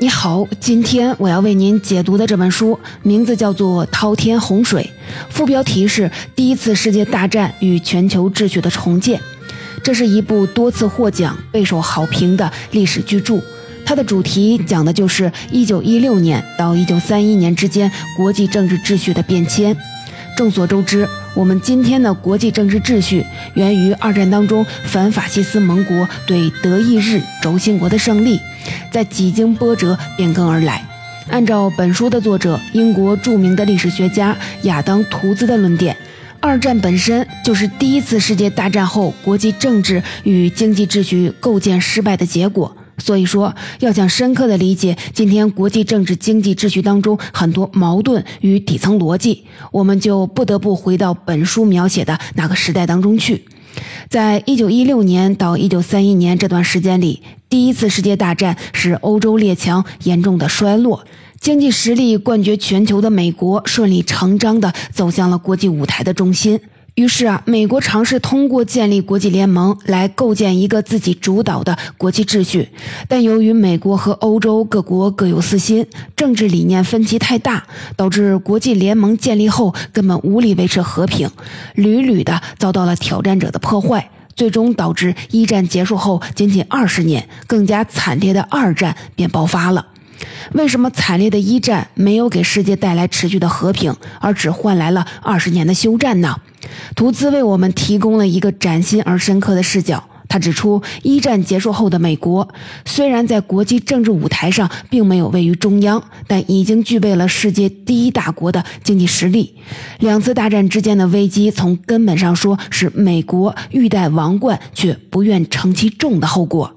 你好，今天我要为您解读的这本书名字叫做《滔天洪水》，副标题是“第一次世界大战与全球秩序的重建”。这是一部多次获奖、备受好评的历史巨著。它的主题讲的就是1916年到1931年之间国际政治秩序的变迁。众所周知，我们今天的国际政治秩序源于二战当中反法西斯盟国对德意日轴心国的胜利。在几经波折变更而来。按照本书的作者英国著名的历史学家亚当·图兹的论点，二战本身就是第一次世界大战后国际政治与经济秩序构建失败的结果。所以说，要想深刻的理解今天国际政治经济秩序当中很多矛盾与底层逻辑，我们就不得不回到本书描写的那个时代当中去。在一九一六年到一九三一年这段时间里，第一次世界大战使欧洲列强严重的衰落，经济实力冠绝全球的美国顺理成章的走向了国际舞台的中心。于是啊，美国尝试通过建立国际联盟来构建一个自己主导的国际秩序，但由于美国和欧洲各国各有私心，政治理念分歧太大，导致国际联盟建立后根本无力维持和平，屡屡的遭到了挑战者的破坏，最终导致一战结束后仅仅二十年，更加惨烈的二战便爆发了。为什么惨烈的一战没有给世界带来持续的和平，而只换来了二十年的休战呢？图兹为我们提供了一个崭新而深刻的视角。他指出，一战结束后的美国虽然在国际政治舞台上并没有位于中央，但已经具备了世界第一大国的经济实力。两次大战之间的危机，从根本上说是美国欲戴王冠却不愿承其重的后果。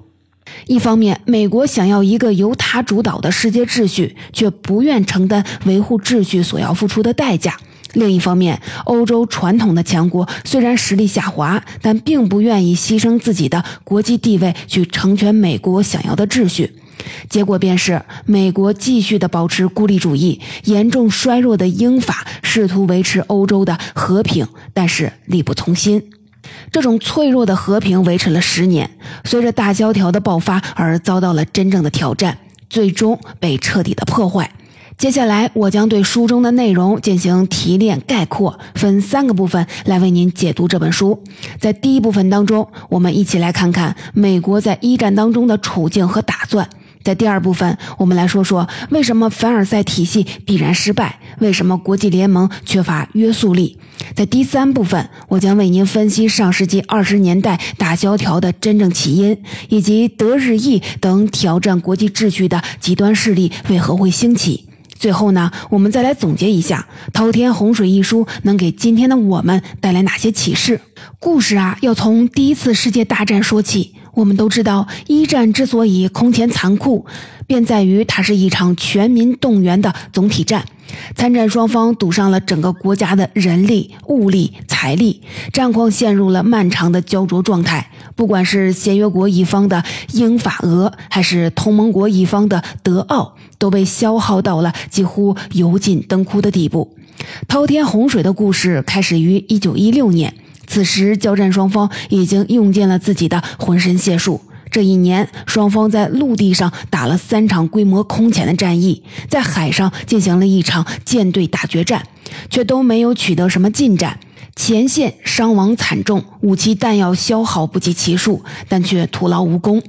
一方面，美国想要一个由他主导的世界秩序，却不愿承担维护秩序所要付出的代价；另一方面，欧洲传统的强国虽然实力下滑，但并不愿意牺牲自己的国际地位去成全美国想要的秩序。结果便是，美国继续的保持孤立主义，严重衰弱的英法试图维持欧洲的和平，但是力不从心。这种脆弱的和平维持了十年，随着大萧条的爆发而遭到了真正的挑战，最终被彻底的破坏。接下来，我将对书中的内容进行提炼概括，分三个部分来为您解读这本书。在第一部分当中，我们一起来看看美国在一战当中的处境和打算。在第二部分，我们来说说为什么凡尔赛体系必然失败，为什么国际联盟缺乏约束力。在第三部分，我将为您分析上世纪二十年代大萧条的真正起因，以及德日意等挑战国际秩序的极端势力为何会兴起。最后呢，我们再来总结一下《滔天洪水》一书能给今天的我们带来哪些启示。故事啊，要从第一次世界大战说起。我们都知道，一战之所以空前残酷，便在于它是一场全民动员的总体战。参战双方赌上了整个国家的人力、物力、财力，战况陷入了漫长的焦灼状态。不管是协约国一方的英法俄，还是同盟国一方的德奥，都被消耗到了几乎油尽灯枯的地步。滔天洪水的故事开始于一九一六年。此时，交战双方已经用尽了自己的浑身解数。这一年，双方在陆地上打了三场规模空前的战役，在海上进行了一场舰队大决战，却都没有取得什么进展。前线伤亡惨重，武器弹药消耗不计其数，但却徒劳无功。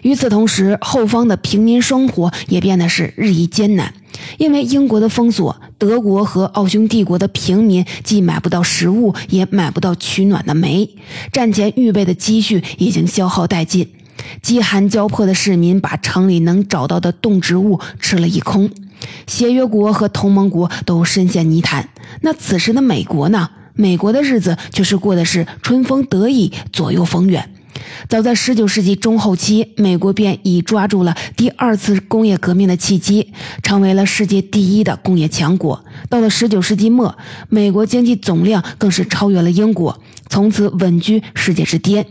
与此同时，后方的平民生活也变得是日益艰难。因为英国的封锁，德国和奥匈帝国的平民既买不到食物，也买不到取暖的煤。战前预备的积蓄已经消耗殆尽，饥寒交迫的市民把城里能找到的动植物吃了一空。协约国和同盟国都深陷泥潭，那此时的美国呢？美国的日子却是过的是春风得意，左右逢源。早在19世纪中后期，美国便已抓住了第二次工业革命的契机，成为了世界第一的工业强国。到了19世纪末，美国经济总量更是超越了英国，从此稳居世界之巅。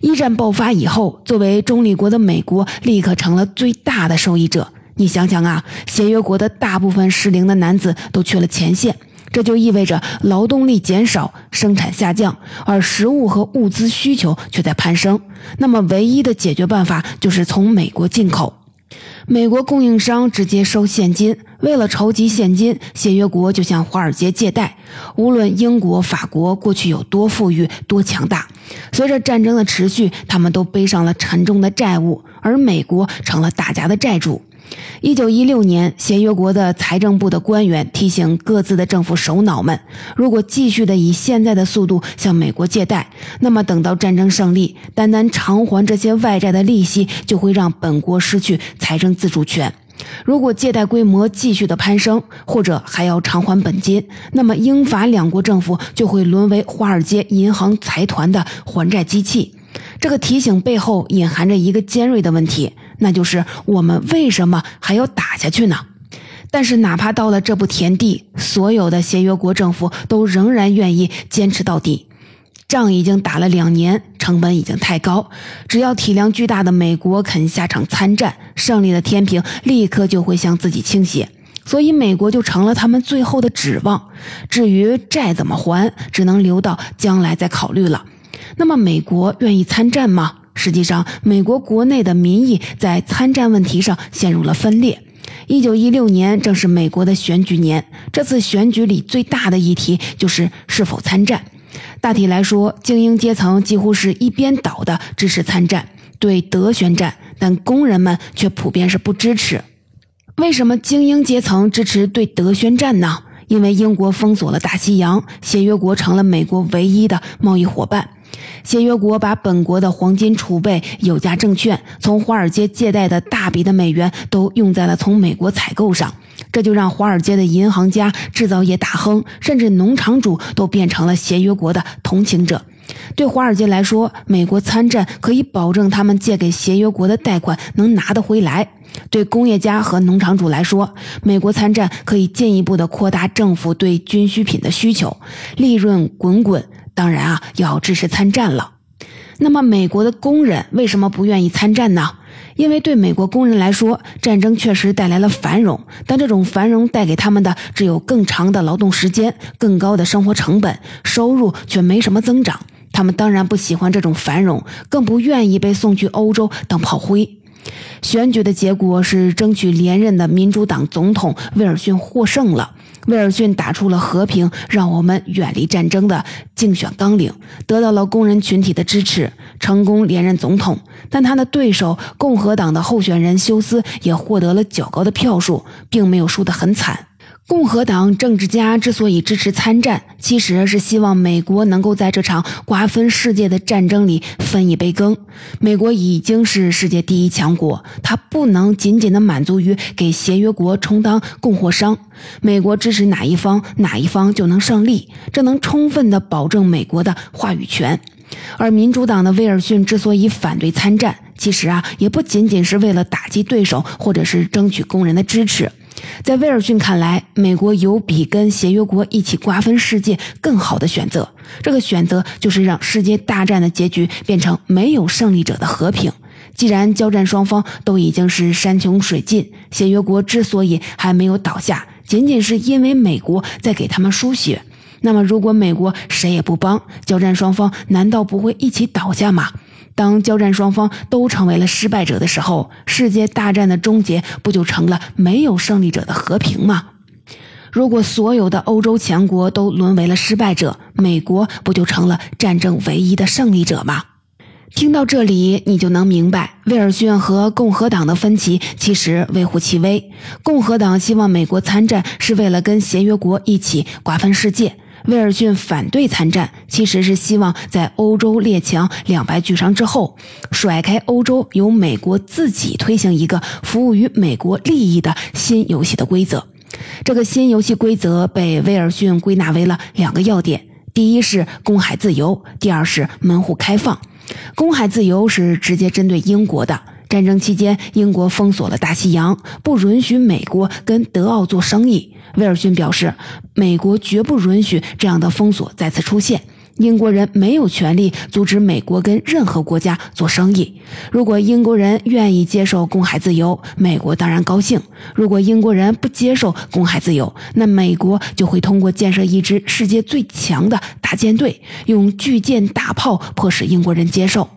一战爆发以后，作为中立国的美国立刻成了最大的受益者。你想想啊，协约国的大部分适龄的男子都去了前线。这就意味着劳动力减少，生产下降，而食物和物资需求却在攀升。那么，唯一的解决办法就是从美国进口。美国供应商直接收现金，为了筹集现金，协约国就向华尔街借贷。无论英国、法国过去有多富裕、多强大，随着战争的持续，他们都背上了沉重的债务，而美国成了大家的债主。一九一六年，协约国的财政部的官员提醒各自的政府首脑们：如果继续的以现在的速度向美国借贷，那么等到战争胜利，单单偿还这些外债的利息，就会让本国失去财政自主权。如果借贷规模继续的攀升，或者还要偿还本金，那么英法两国政府就会沦为华尔街银行财团的还债机器。这个提醒背后隐含着一个尖锐的问题。那就是我们为什么还要打下去呢？但是哪怕到了这步田地，所有的协约国政府都仍然愿意坚持到底。仗已经打了两年，成本已经太高，只要体量巨大的美国肯下场参战，胜利的天平立刻就会向自己倾斜，所以美国就成了他们最后的指望。至于债怎么还，只能留到将来再考虑了。那么，美国愿意参战吗？实际上，美国国内的民意在参战问题上陷入了分裂。一九一六年正是美国的选举年，这次选举里最大的议题就是是否参战。大体来说，精英阶层几乎是一边倒的支持参战，对德宣战，但工人们却普遍是不支持。为什么精英阶层支持对德宣战呢？因为英国封锁了大西洋，协约国成了美国唯一的贸易伙伴。协约国把本国的黄金储备、有价证券、从华尔街借贷的大笔的美元都用在了从美国采购上，这就让华尔街的银行家、制造业大亨，甚至农场主都变成了协约国的同情者。对华尔街来说，美国参战可以保证他们借给协约国的贷款能拿得回来；对工业家和农场主来说，美国参战可以进一步的扩大政府对军需品的需求，利润滚滚。当然啊，要支持参战了。那么，美国的工人为什么不愿意参战呢？因为对美国工人来说，战争确实带来了繁荣，但这种繁荣带给他们的只有更长的劳动时间、更高的生活成本，收入却没什么增长。他们当然不喜欢这种繁荣，更不愿意被送去欧洲当炮灰。选举的结果是，争取连任的民主党总统威尔逊获胜了。威尔逊打出了和平，让我们远离战争的竞选纲领，得到了工人群体的支持，成功连任总统。但他的对手共和党的候选人休斯也获得了较高的票数，并没有输得很惨。共和党政治家之所以支持参战，其实是希望美国能够在这场瓜分世界的战争里分一杯羹。美国已经是世界第一强国，它不能仅仅的满足于给协约国充当供货商。美国支持哪一方，哪一方就能胜利，这能充分的保证美国的话语权。而民主党的威尔逊之所以反对参战，其实啊，也不仅仅是为了打击对手，或者是争取工人的支持。在威尔逊看来，美国有比跟协约国一起瓜分世界更好的选择。这个选择就是让世界大战的结局变成没有胜利者的和平。既然交战双方都已经是山穷水尽，协约国之所以还没有倒下，仅仅是因为美国在给他们输血。那么，如果美国谁也不帮，交战双方难道不会一起倒下吗？当交战双方都成为了失败者的时候，世界大战的终结不就成了没有胜利者的和平吗？如果所有的欧洲强国都沦为了失败者，美国不就成了战争唯一的胜利者吗？听到这里，你就能明白，威尔逊和共和党的分歧其实微乎其微。共和党希望美国参战，是为了跟协约国一起瓜分世界。威尔逊反对参战，其实是希望在欧洲列强两败俱伤之后，甩开欧洲，由美国自己推行一个服务于美国利益的新游戏的规则。这个新游戏规则被威尔逊归纳为了两个要点：第一是公海自由，第二是门户开放。公海自由是直接针对英国的。战争期间，英国封锁了大西洋，不允许美国跟德奥做生意。威尔逊表示，美国绝不允许这样的封锁再次出现。英国人没有权利阻止美国跟任何国家做生意。如果英国人愿意接受公海自由，美国当然高兴；如果英国人不接受公海自由，那美国就会通过建设一支世界最强的大舰队，用巨舰大炮迫使英国人接受。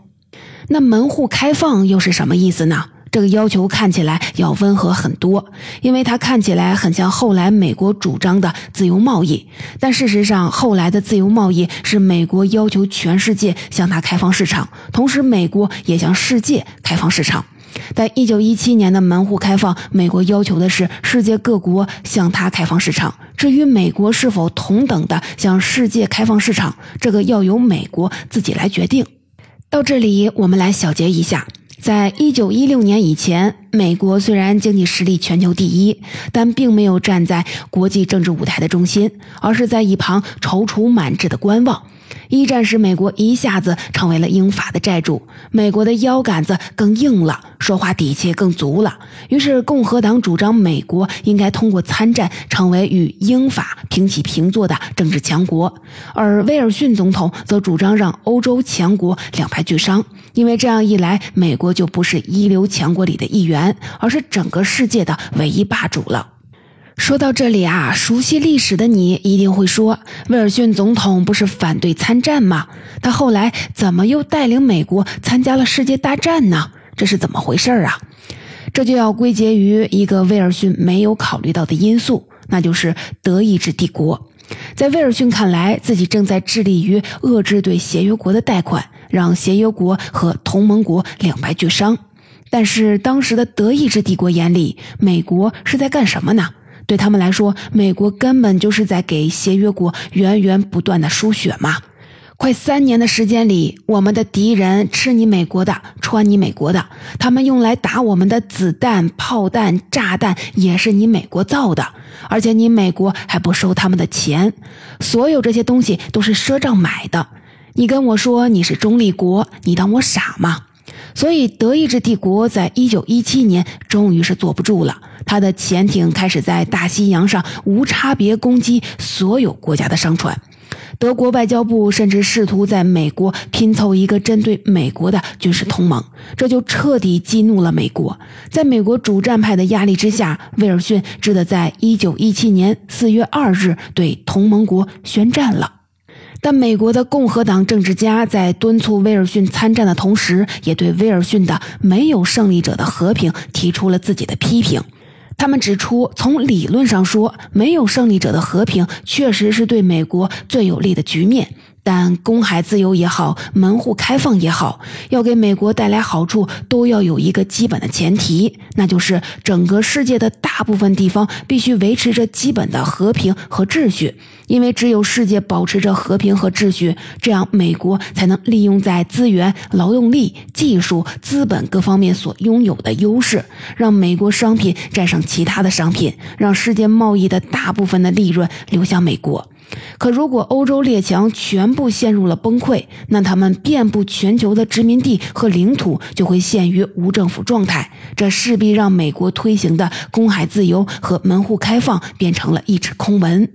那门户开放又是什么意思呢？这个要求看起来要温和很多，因为它看起来很像后来美国主张的自由贸易。但事实上，后来的自由贸易是美国要求全世界向它开放市场，同时美国也向世界开放市场。但一九一七年的门户开放，美国要求的是世界各国向它开放市场。至于美国是否同等的向世界开放市场，这个要由美国自己来决定。到这里，我们来小结一下：在一九一六年以前，美国虽然经济实力全球第一，但并没有站在国际政治舞台的中心，而是在一旁踌躇满志的观望。一战时，美国一下子成为了英法的债主，美国的腰杆子更硬了，说话底气更足了。于是，共和党主张美国应该通过参战成为与英法平起平坐的政治强国，而威尔逊总统则主张让欧洲强国两败俱伤，因为这样一来，美国就不是一流强国里的一员，而是整个世界的唯一霸主了。说到这里啊，熟悉历史的你一定会说，威尔逊总统不是反对参战吗？他后来怎么又带领美国参加了世界大战呢？这是怎么回事啊？这就要归结于一个威尔逊没有考虑到的因素，那就是德意志帝国。在威尔逊看来，自己正在致力于遏制对协约国的贷款，让协约国和同盟国两败俱伤。但是当时的德意志帝国眼里，美国是在干什么呢？对他们来说，美国根本就是在给协约国源源不断的输血嘛！快三年的时间里，我们的敌人吃你美国的，穿你美国的，他们用来打我们的子弹、炮弹、炸弹也是你美国造的，而且你美国还不收他们的钱，所有这些东西都是赊账买的。你跟我说你是中立国，你当我傻吗？所以，德意志帝国在一九一七年终于是坐不住了。他的潜艇开始在大西洋上无差别攻击所有国家的商船。德国外交部甚至试图在美国拼凑一个针对美国的军事同盟，这就彻底激怒了美国。在美国主战派的压力之下，威尔逊只得在一九一七年四月二日对同盟国宣战了。但美国的共和党政治家在敦促威尔逊参战的同时，也对威尔逊的“没有胜利者的和平”提出了自己的批评。他们指出，从理论上说，没有胜利者的和平确实是对美国最有利的局面。但公海自由也好，门户开放也好，要给美国带来好处，都要有一个基本的前提，那就是整个世界的大部分地方必须维持着基本的和平和秩序。因为只有世界保持着和平和秩序，这样美国才能利用在资源、劳动力、技术、资本各方面所拥有的优势，让美国商品战胜其他的商品，让世界贸易的大部分的利润流向美国。可如果欧洲列强全部陷入了崩溃，那他们遍布全球的殖民地和领土就会陷于无政府状态，这势必让美国推行的公海自由和门户开放变成了一纸空文。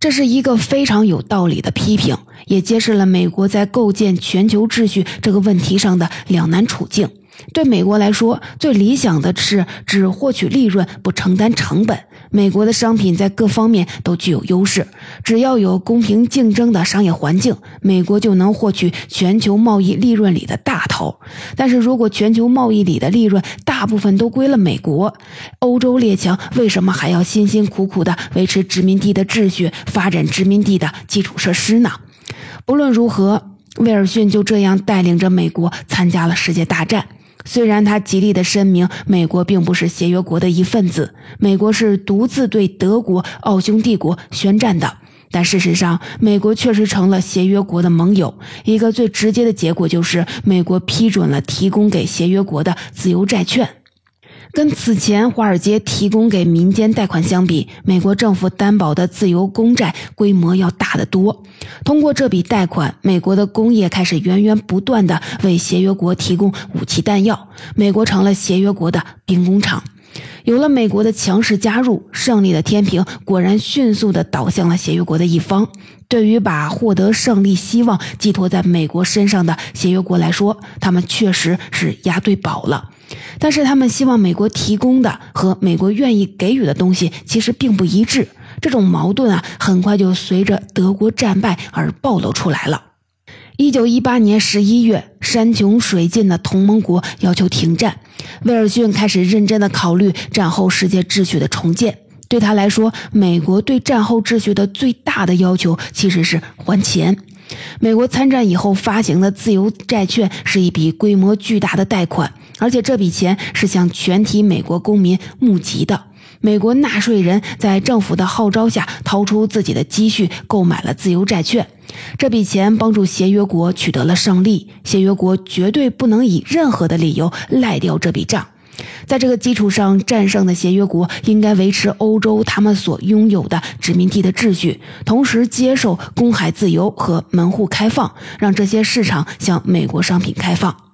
这是一个非常有道理的批评，也揭示了美国在构建全球秩序这个问题上的两难处境。对美国来说，最理想的是只获取利润，不承担成本。美国的商品在各方面都具有优势，只要有公平竞争的商业环境，美国就能获取全球贸易利润里的大头。但是如果全球贸易里的利润大部分都归了美国，欧洲列强为什么还要辛辛苦苦地维持殖民地的秩序，发展殖民地的基础设施呢？不论如何，威尔逊就这样带领着美国参加了世界大战。虽然他极力的声明，美国并不是协约国的一份子，美国是独自对德国、奥匈帝国宣战的，但事实上，美国确实成了协约国的盟友。一个最直接的结果就是，美国批准了提供给协约国的自由债券。跟此前华尔街提供给民间贷款相比，美国政府担保的自由公债规模要大得多。通过这笔贷款，美国的工业开始源源不断地为协约国提供武器弹药，美国成了协约国的兵工厂。有了美国的强势加入，胜利的天平果然迅速地倒向了协约国的一方。对于把获得胜利希望寄托在美国身上的协约国来说，他们确实是押对宝了。但是他们希望美国提供的和美国愿意给予的东西其实并不一致，这种矛盾啊，很快就随着德国战败而暴露出来了。一九一八年十一月，山穷水尽的同盟国要求停战，威尔逊开始认真地考虑战后世界秩序的重建。对他来说，美国对战后秩序的最大的要求其实是还钱。美国参战以后发行的自由债券是一笔规模巨大的贷款，而且这笔钱是向全体美国公民募集的。美国纳税人在政府的号召下掏出自己的积蓄购买了自由债券，这笔钱帮助协约国取得了胜利。协约国绝对不能以任何的理由赖掉这笔账。在这个基础上，战胜的协约国应该维持欧洲他们所拥有的殖民地的秩序，同时接受公海自由和门户开放，让这些市场向美国商品开放。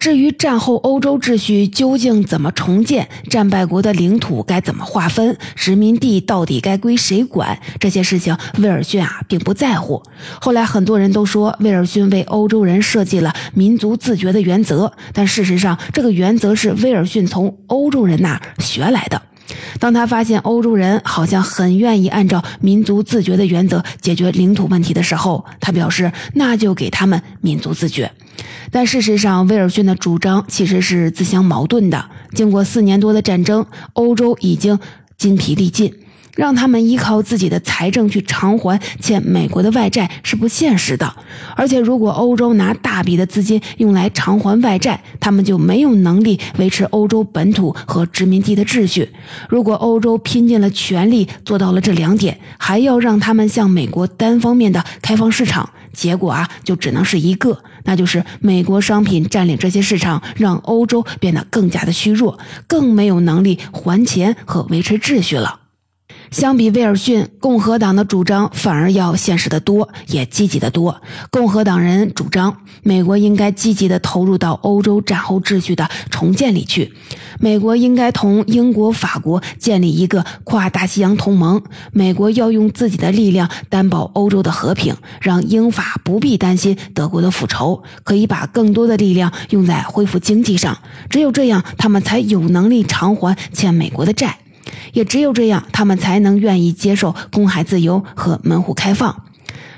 至于战后欧洲秩序究竟怎么重建，战败国的领土该怎么划分，殖民地到底该归谁管，这些事情威尔逊啊并不在乎。后来很多人都说威尔逊为欧洲人设计了民族自觉的原则，但事实上这个原则是威尔逊从欧洲人那儿学来的。当他发现欧洲人好像很愿意按照民族自觉的原则解决领土问题的时候，他表示那就给他们民族自觉。但事实上，威尔逊的主张其实是自相矛盾的。经过四年多的战争，欧洲已经筋疲力尽，让他们依靠自己的财政去偿还欠美国的外债是不现实的。而且，如果欧洲拿大笔的资金用来偿还外债，他们就没有能力维持欧洲本土和殖民地的秩序。如果欧洲拼尽了全力做到了这两点，还要让他们向美国单方面的开放市场，结果啊，就只能是一个。那就是美国商品占领这些市场，让欧洲变得更加的虚弱，更没有能力还钱和维持秩序了。相比威尔逊，共和党的主张反而要现实的多，也积极的多。共和党人主张，美国应该积极的投入到欧洲战后秩序的重建里去。美国应该同英国、法国建立一个跨大西洋同盟。美国要用自己的力量担保欧洲的和平，让英法不必担心德国的复仇，可以把更多的力量用在恢复经济上。只有这样，他们才有能力偿还欠美国的债。也只有这样，他们才能愿意接受公海自由和门户开放。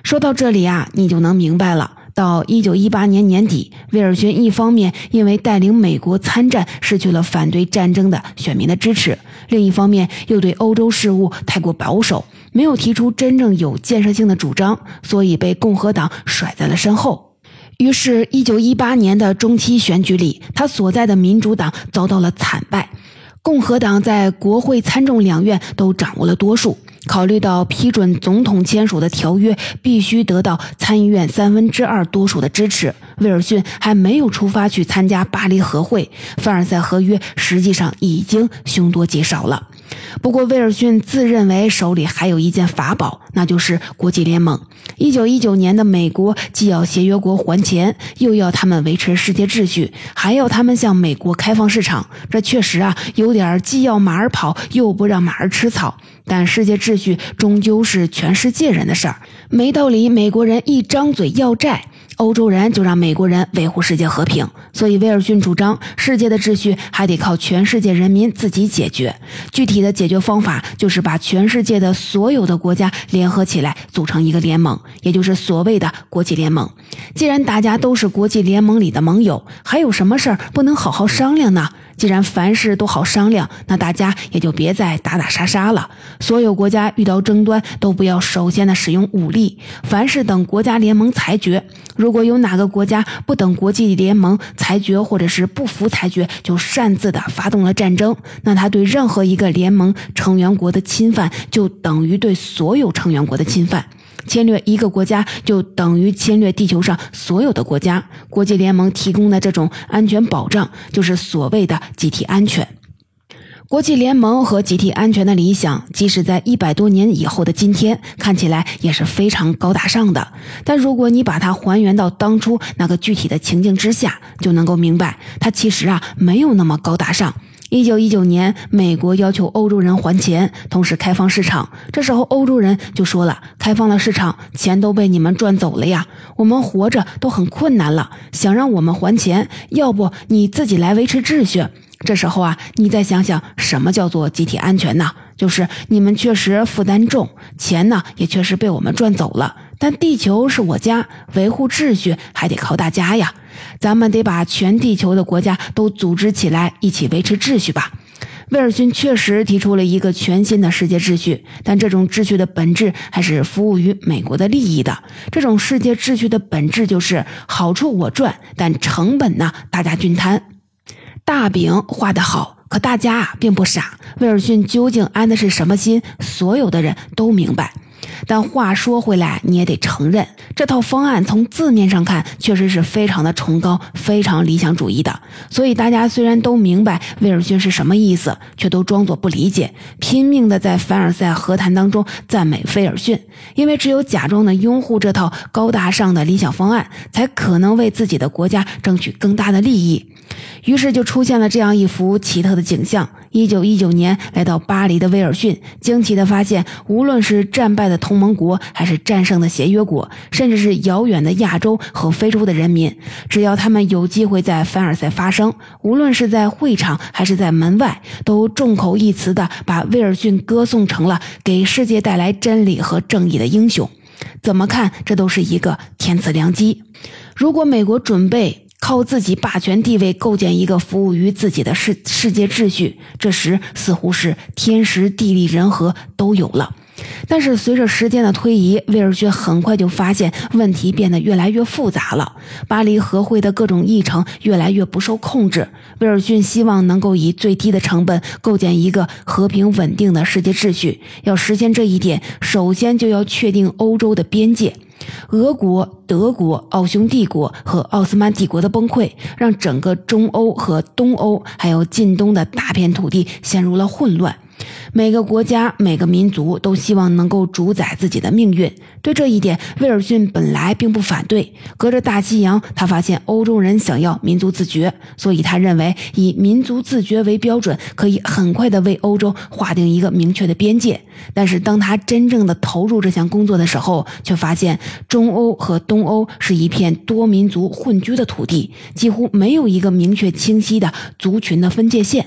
说到这里啊，你就能明白了。到一九一八年年底，威尔逊一方面因为带领美国参战失去了反对战争的选民的支持，另一方面又对欧洲事务太过保守，没有提出真正有建设性的主张，所以被共和党甩在了身后。于是，一九一八年的中期选举里，他所在的民主党遭到了惨败。共和党在国会参众两院都掌握了多数。考虑到批准总统签署的条约必须得到参议院三分之二多数的支持，威尔逊还没有出发去参加巴黎和会。凡尔赛合约实际上已经凶多吉少了。不过，威尔逊自认为手里还有一件法宝，那就是国际联盟。一九一九年的美国既要协约国还钱，又要他们维持世界秩序，还要他们向美国开放市场。这确实啊，有点既要马儿跑，又不让马儿吃草。但世界秩序终究是全世界人的事儿，没道理美国人一张嘴要债。欧洲人就让美国人维护世界和平，所以威尔逊主张世界的秩序还得靠全世界人民自己解决。具体的解决方法就是把全世界的所有的国家联合起来，组成一个联盟，也就是所谓的国际联盟。既然大家都是国际联盟里的盟友，还有什么事儿不能好好商量呢？既然凡事都好商量，那大家也就别再打打杀杀了。所有国家遇到争端都不要首先的使用武力，凡事等国家联盟裁决。如果有哪个国家不等国际联盟裁决，或者是不服裁决就擅自的发动了战争，那他对任何一个联盟成员国的侵犯，就等于对所有成员国的侵犯。侵略一个国家就等于侵略地球上所有的国家。国际联盟提供的这种安全保障，就是所谓的集体安全。国际联盟和集体安全的理想，即使在一百多年以后的今天，看起来也是非常高大上的。但如果你把它还原到当初那个具体的情境之下，就能够明白，它其实啊没有那么高大上。一九一九年，美国要求欧洲人还钱，同时开放市场。这时候，欧洲人就说了：“开放了市场，钱都被你们赚走了呀，我们活着都很困难了，想让我们还钱，要不你自己来维持秩序。”这时候啊，你再想想，什么叫做集体安全呢？就是你们确实负担重，钱呢也确实被我们赚走了，但地球是我家，维护秩序还得靠大家呀。咱们得把全地球的国家都组织起来，一起维持秩序吧。威尔逊确实提出了一个全新的世界秩序，但这种秩序的本质还是服务于美国的利益的。这种世界秩序的本质就是好处我赚，但成本呢，大家均摊。大饼画得好，可大家啊并不傻。威尔逊究竟安的是什么心？所有的人都明白。但话说回来，你也得承认，这套方案从字面上看，确实是非常的崇高、非常理想主义的。所以大家虽然都明白威尔逊是什么意思，却都装作不理解，拼命的在凡尔赛和谈当中赞美威尔逊，因为只有假装的拥护这套高大上的理想方案，才可能为自己的国家争取更大的利益。于是就出现了这样一幅奇特的景象：一九一九年来到巴黎的威尔逊，惊奇的发现，无论是战败的的同盟国，还是战胜的协约国，甚至是遥远的亚洲和非洲的人民，只要他们有机会在凡尔赛发声，无论是在会场还是在门外，都众口一词地把威尔逊歌颂成了给世界带来真理和正义的英雄。怎么看，这都是一个天赐良机。如果美国准备。靠自己霸权地位构建一个服务于自己的世世界秩序，这时似乎是天时地利人和都有了。但是随着时间的推移，威尔逊很快就发现问题变得越来越复杂了。巴黎和会的各种议程越来越不受控制。威尔逊希望能够以最低的成本构建一个和平稳定的世界秩序。要实现这一点，首先就要确定欧洲的边界。俄国、德国、奥匈帝国和奥斯曼帝国的崩溃，让整个中欧和东欧，还有近东的大片土地陷入了混乱。每个国家、每个民族都希望能够主宰自己的命运。对这一点，威尔逊本来并不反对。隔着大西洋，他发现欧洲人想要民族自觉，所以他认为以民族自觉为标准，可以很快的为欧洲划定一个明确的边界。但是，当他真正的投入这项工作的时候，却发现中欧和东欧是一片多民族混居的土地，几乎没有一个明确清晰的族群的分界线。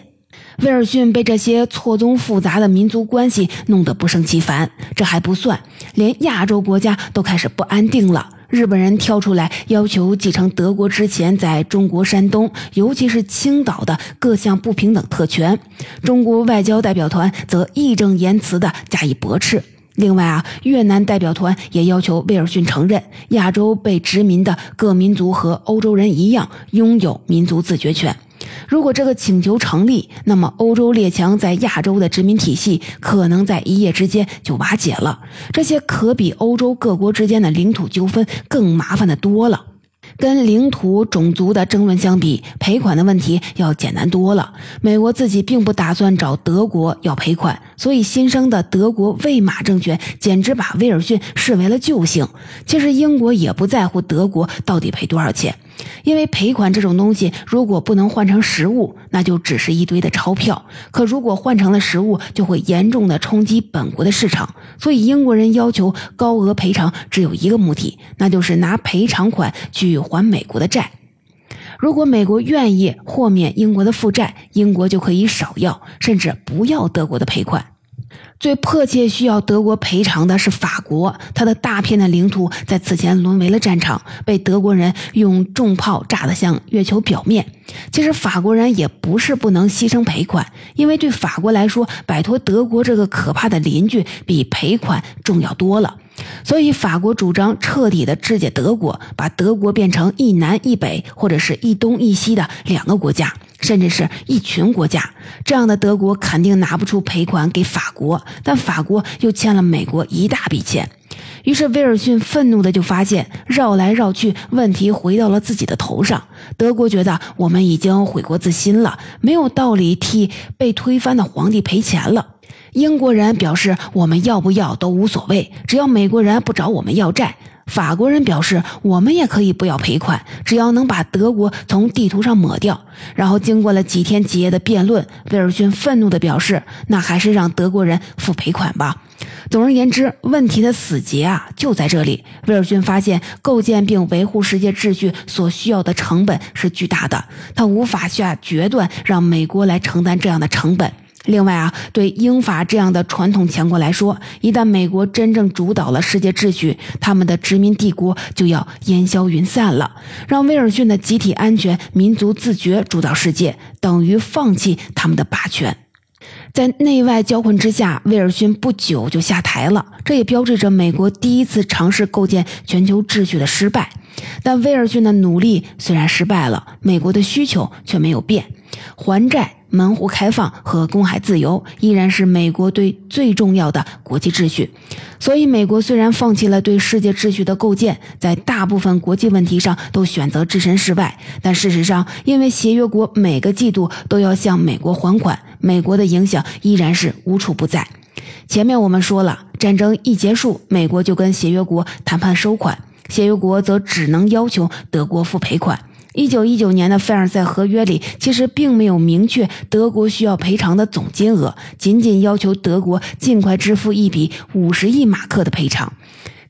威尔逊被这些错综复杂的民族关系弄得不胜其烦。这还不算，连亚洲国家都开始不安定了。日本人跳出来要求继承德国之前在中国山东，尤其是青岛的各项不平等特权。中国外交代表团则义正言辞地加以驳斥。另外啊，越南代表团也要求威尔逊承认，亚洲被殖民的各民族和欧洲人一样拥有民族自决权。如果这个请求成立，那么欧洲列强在亚洲的殖民体系可能在一夜之间就瓦解了。这些可比欧洲各国之间的领土纠纷更麻烦的多了。跟领土、种族的争论相比，赔款的问题要简单多了。美国自己并不打算找德国要赔款，所以新生的德国魏玛政权简直把威尔逊视为了救星。其实英国也不在乎德国到底赔多少钱。因为赔款这种东西，如果不能换成实物，那就只是一堆的钞票；可如果换成了实物，就会严重的冲击本国的市场。所以英国人要求高额赔偿，只有一个目的，那就是拿赔偿款去还美国的债。如果美国愿意豁免英国的负债，英国就可以少要，甚至不要德国的赔款。最迫切需要德国赔偿的是法国，它的大片的领土在此前沦为了战场，被德国人用重炮炸得像月球表面。其实法国人也不是不能牺牲赔款，因为对法国来说，摆脱德国这个可怕的邻居比赔款重要多了。所以法国主张彻底的肢解德国，把德国变成一南一北或者是一东一西的两个国家。甚至是一群国家，这样的德国肯定拿不出赔款给法国，但法国又欠了美国一大笔钱。于是威尔逊愤怒的就发现，绕来绕去，问题回到了自己的头上。德国觉得我们已经悔过自新了，没有道理替被推翻的皇帝赔钱了。英国人表示，我们要不要都无所谓，只要美国人不找我们要债。法国人表示，我们也可以不要赔款，只要能把德国从地图上抹掉。然后经过了几天几夜的辩论，威尔逊愤怒地表示：“那还是让德国人付赔款吧。”总而言之，问题的死结啊就在这里。威尔逊发现，构建并维护世界秩序所需要的成本是巨大的，他无法下决断让美国来承担这样的成本。另外啊，对英法这样的传统强国来说，一旦美国真正主导了世界秩序，他们的殖民帝国就要烟消云散了。让威尔逊的集体安全、民族自觉主导世界，等于放弃他们的霸权。在内外交困之下，威尔逊不久就下台了，这也标志着美国第一次尝试构建全球秩序的失败。但威尔逊的努力虽然失败了，美国的需求却没有变，还债。门户开放和公海自由依然是美国对最重要的国际秩序，所以美国虽然放弃了对世界秩序的构建，在大部分国际问题上都选择置身事外，但事实上，因为协约国每个季度都要向美国还款，美国的影响依然是无处不在。前面我们说了，战争一结束，美国就跟协约国谈判收款，协约国则只能要求德国付赔款。一九一九年的凡尔赛合约里，其实并没有明确德国需要赔偿的总金额，仅仅要求德国尽快支付一笔五十亿马克的赔偿，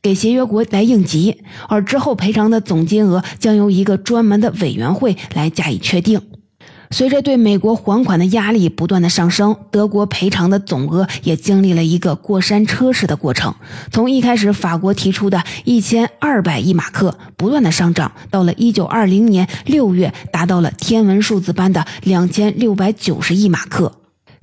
给协约国来应急，而之后赔偿的总金额将由一个专门的委员会来加以确定。随着对美国还款的压力不断的上升，德国赔偿的总额也经历了一个过山车式的过程。从一开始法国提出的一千二百亿马克，不断的上涨，到了一九二零年六月，达到了天文数字般的两千六百九十亿马克。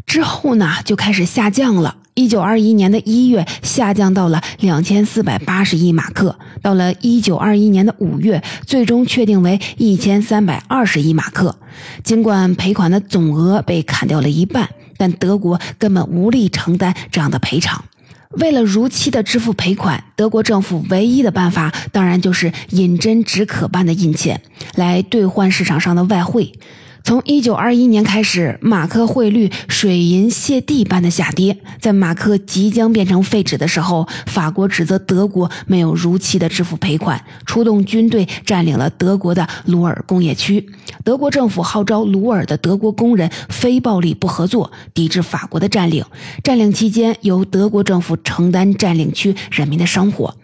之后呢，就开始下降了。一九二一年的一月，下降到了两千四百八十亿马克。到了一九二一年的五月，最终确定为一千三百二十亿马克。尽管赔款的总额被砍掉了一半，但德国根本无力承担这样的赔偿。为了如期的支付赔款，德国政府唯一的办法当然就是饮鸩止渴般的印钱，来兑换市场上的外汇。从一九二一年开始，马克汇率水银泻地般的下跌。在马克即将变成废纸的时候，法国指责德国没有如期的支付赔款，出动军队占领了德国的鲁尔工业区。德国政府号召鲁尔的德国工人非暴力不合作，抵制法国的占领。占领期间，由德国政府承担占领区人民的生活，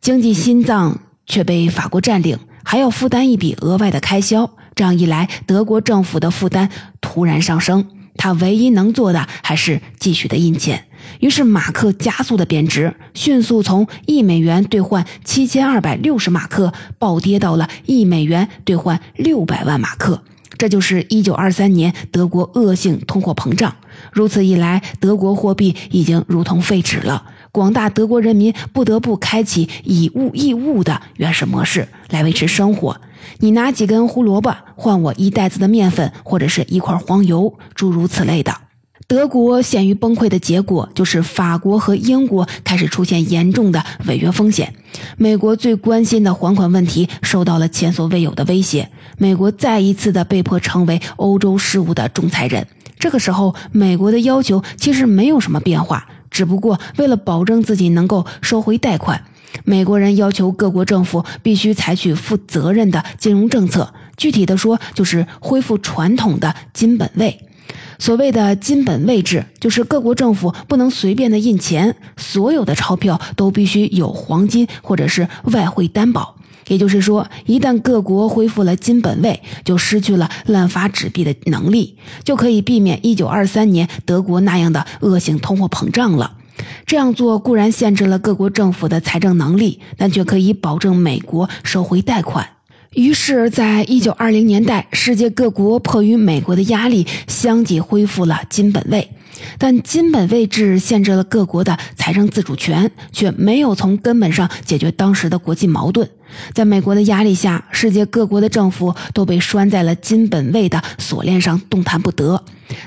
经济心脏却被法国占领，还要负担一笔额外的开销。这样一来，德国政府的负担突然上升，他唯一能做的还是继续的印钱。于是，马克加速的贬值，迅速从一美元兑换七千二百六十马克，暴跌到了一美元兑换六百万马克。这就是一九二三年德国恶性通货膨胀。如此一来，德国货币已经如同废纸了。广大德国人民不得不开启以物易物的原始模式来维持生活。你拿几根胡萝卜换我一袋子的面粉，或者是一块黄油，诸如此类的。德国陷于崩溃的结果，就是法国和英国开始出现严重的违约风险。美国最关心的还款问题受到了前所未有的威胁，美国再一次的被迫成为欧洲事务的仲裁人。这个时候，美国的要求其实没有什么变化，只不过为了保证自己能够收回贷款。美国人要求各国政府必须采取负责任的金融政策，具体的说，就是恢复传统的金本位。所谓的金本位制，就是各国政府不能随便的印钱，所有的钞票都必须有黄金或者是外汇担保。也就是说，一旦各国恢复了金本位，就失去了滥发纸币的能力，就可以避免1923年德国那样的恶性通货膨胀了。这样做固然限制了各国政府的财政能力，但却可以保证美国收回贷款。于是，在一九二零年代，世界各国迫于美国的压力，相继恢复了金本位。但金本位制限制了各国的财政自主权，却没有从根本上解决当时的国际矛盾。在美国的压力下，世界各国的政府都被拴在了金本位的锁链上，动弹不得。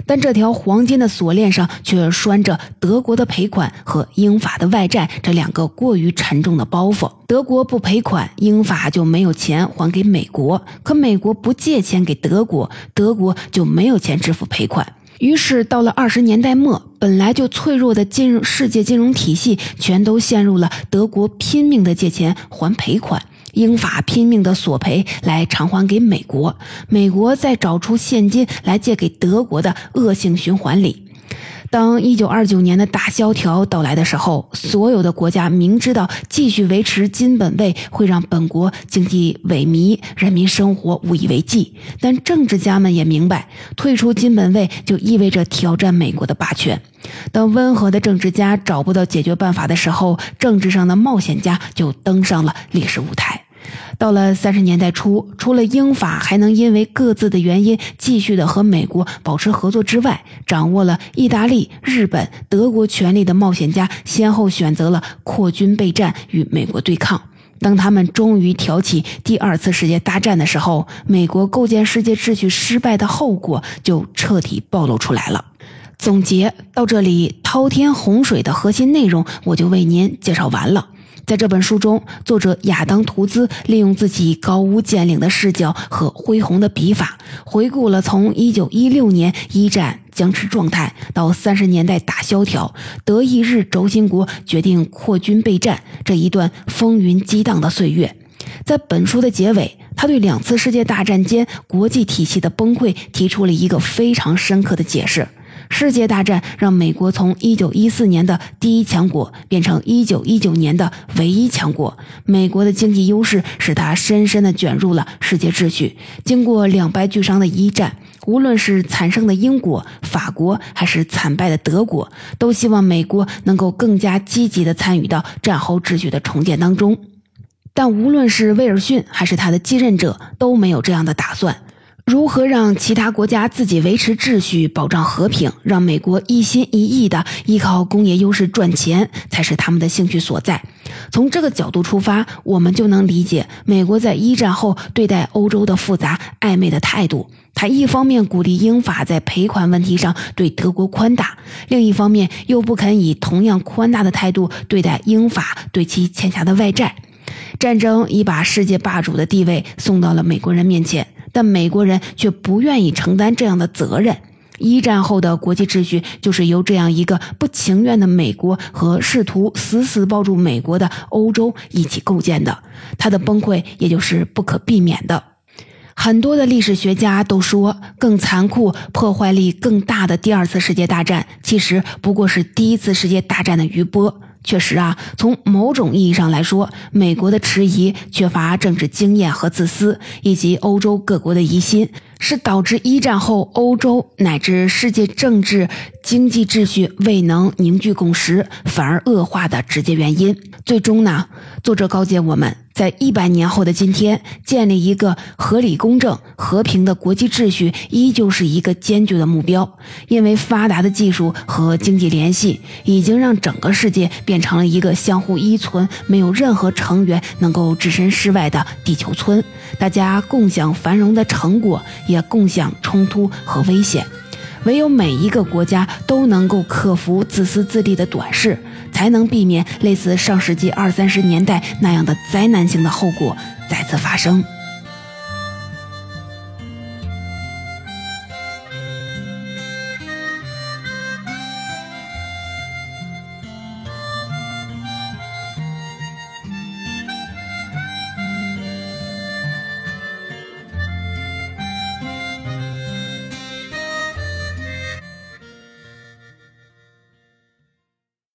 但这条黄金的锁链上却拴着德国的赔款和英法的外债这两个过于沉重的包袱。德国不赔款，英法就没有钱还给美国；可美国不借钱给德国，德国就没有钱支付赔款。于是，到了二十年代末，本来就脆弱的金融世界金融体系全都陷入了德国拼命的借钱还赔款。英法拼命的索赔来偿还给美国，美国再找出现金来借给德国的恶性循环里，当一九二九年的大萧条到来的时候，所有的国家明知道继续维持金本位会让本国经济萎靡，人民生活无以为继，但政治家们也明白，退出金本位就意味着挑战美国的霸权。当温和的政治家找不到解决办法的时候，政治上的冒险家就登上了历史舞台。到了三十年代初，除了英法还能因为各自的原因继续的和美国保持合作之外，掌握了意大利、日本、德国权力的冒险家，先后选择了扩军备战与美国对抗。当他们终于挑起第二次世界大战的时候，美国构建世界秩序失败的后果就彻底暴露出来了。总结到这里，滔天洪水的核心内容我就为您介绍完了。在这本书中，作者亚当·图兹利用自己高屋建瓴的视角和恢宏的笔法，回顾了从1916年一战僵持状态到三十年代大萧条、德意日轴心国决定扩军备战这一段风云激荡的岁月。在本书的结尾，他对两次世界大战间国际体系的崩溃提出了一个非常深刻的解释。世界大战让美国从1914年的第一强国变成1919年的唯一强国。美国的经济优势使它深深地卷入了世界秩序。经过两败俱伤的一战，无论是惨胜的英国、法国，还是惨败的德国，都希望美国能够更加积极地参与到战后秩序的重建当中。但无论是威尔逊还是他的继任者，都没有这样的打算。如何让其他国家自己维持秩序、保障和平，让美国一心一意的依靠工业优势赚钱，才是他们的兴趣所在。从这个角度出发，我们就能理解美国在一战后对待欧洲的复杂暧昧的态度。他一方面鼓励英法在赔款问题上对德国宽大，另一方面又不肯以同样宽大的态度对待英法对其欠下的外债。战争已把世界霸主的地位送到了美国人面前。但美国人却不愿意承担这样的责任。一战后的国际秩序就是由这样一个不情愿的美国和试图死死抱住美国的欧洲一起构建的，它的崩溃也就是不可避免的。很多的历史学家都说，更残酷、破坏力更大的第二次世界大战，其实不过是第一次世界大战的余波。确实啊，从某种意义上来说，美国的迟疑、缺乏政治经验和自私，以及欧洲各国的疑心，是导致一战后欧洲乃至世界政治经济秩序未能凝聚共识，反而恶化的直接原因。最终呢，作者告诫我们。在一百年后的今天，建立一个合理、公正、和平的国际秩序，依旧是一个艰巨的目标。因为发达的技术和经济联系，已经让整个世界变成了一个相互依存、没有任何成员能够置身事外的地球村。大家共享繁荣的成果，也共享冲突和危险。唯有每一个国家都能够克服自私自利的短视。才能避免类似上世纪二三十年代那样的灾难性的后果再次发生。